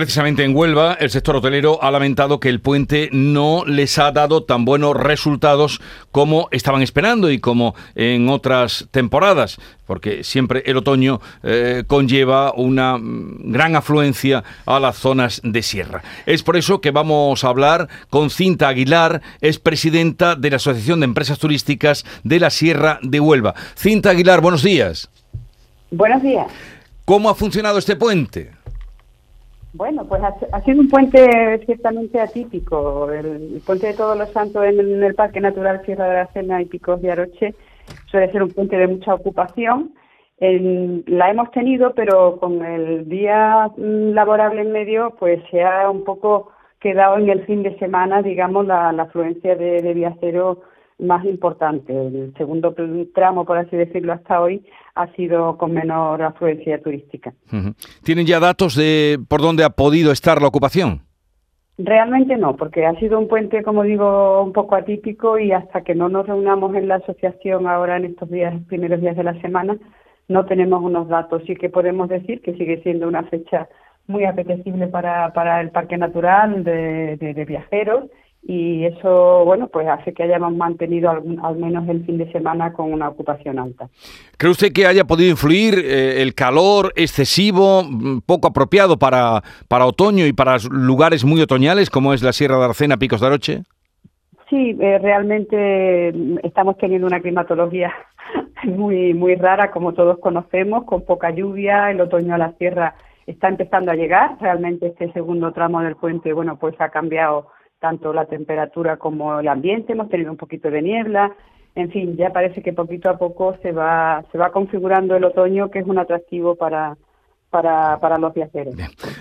Precisamente en Huelva, el sector hotelero ha lamentado que el puente no les ha dado tan buenos resultados como estaban esperando y como en otras temporadas, porque siempre el otoño eh, conlleva una mm, gran afluencia a las zonas de sierra. Es por eso que vamos a hablar con Cinta Aguilar, es presidenta de la Asociación de Empresas Turísticas de la Sierra de Huelva. Cinta Aguilar, buenos días. Buenos días. ¿Cómo ha funcionado este puente? Bueno, pues ha, sido un puente ciertamente atípico. El, puente de Todos los Santos en, el Parque Natural Sierra de la Cena y Picos de Aroche suele ser un puente de mucha ocupación. la hemos tenido, pero con el día mm, laborable en medio, pues se ha un poco quedado en el fin de semana, digamos, la, afluencia de, de viajeros más importante. El segundo tramo, por así decirlo, hasta hoy ha sido con menor afluencia turística. ¿Tienen ya datos de por dónde ha podido estar la ocupación? Realmente no, porque ha sido un puente, como digo, un poco atípico y hasta que no nos reunamos en la asociación ahora en estos días, primeros días de la semana, no tenemos unos datos. Sí que podemos decir que sigue siendo una fecha muy apetecible para, para el Parque Natural de, de viajeros y eso, bueno, pues hace que hayamos mantenido al, menos el fin de semana con una ocupación alta. ¿Cree usted que haya podido influir eh, el calor excesivo, mm, poco apropiado para, para otoño y para lugares muy otoñales como es la Sierra de Arcena, Picos de Aroche? Sí, eh, realmente mm, estamos teniendo una climatología muy, muy rara, como todos conocemos, con poca lluvia, el otoño a la sierra está empezando a llegar, realmente este segundo tramo del puente, bueno, pues ha cambiado tanto la temperatura como el ambiente, hemos tenido un poquito de niebla, en fin, ya parece que poquito a poco se va, se va configurando el otoño, que es un atractivo para, para, para, los viajeros.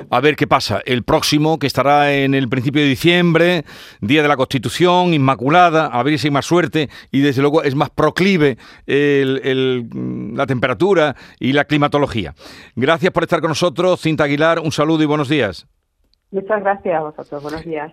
A ver qué pasa. El próximo, que estará en el principio de diciembre, Día de la Constitución, Inmaculada, a ver si hay más suerte y desde luego es más proclive el, la temperatura y la climatología. Gracias por estar con nosotros, Cinta Aguilar, un saludo y buenos días. Muchas gracias a vosotros, buenos días.